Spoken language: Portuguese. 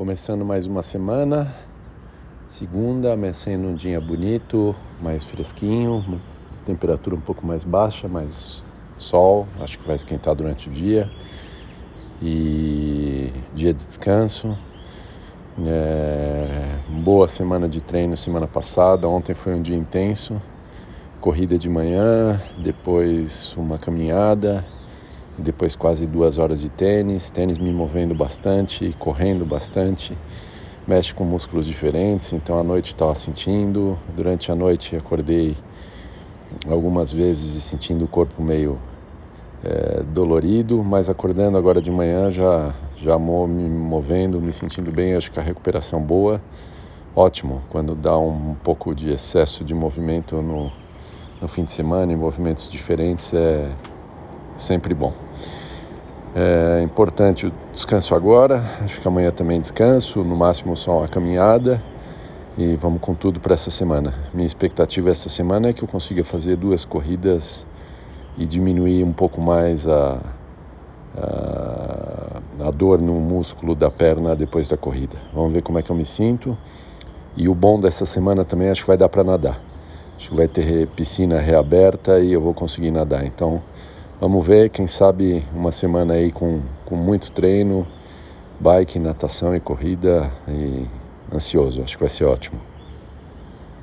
começando mais uma semana. Segunda, amanhecendo um dia bonito, mais fresquinho, temperatura um pouco mais baixa, mais sol, acho que vai esquentar durante o dia. E dia de descanso. É, boa semana de treino semana passada. Ontem foi um dia intenso. Corrida de manhã, depois uma caminhada depois quase duas horas de tênis, tênis me movendo bastante, correndo bastante, mexe com músculos diferentes, então à noite estava sentindo, durante a noite acordei algumas vezes e sentindo o corpo meio é, dolorido, mas acordando agora de manhã já já me movendo, me sentindo bem, acho que a recuperação boa, ótimo, quando dá um, um pouco de excesso de movimento no, no fim de semana, em movimentos diferentes, é sempre bom. É importante o descanso agora, acho que amanhã também descanso, no máximo só uma caminhada e vamos com tudo para essa semana. Minha expectativa essa semana é que eu consiga fazer duas corridas e diminuir um pouco mais a, a, a dor no músculo da perna depois da corrida. Vamos ver como é que eu me sinto. E o bom dessa semana também acho que vai dar para nadar. Acho que vai ter piscina reaberta e eu vou conseguir nadar. Então Vamos ver, quem sabe uma semana aí com, com muito treino, bike, natação e corrida e ansioso, acho que vai ser ótimo.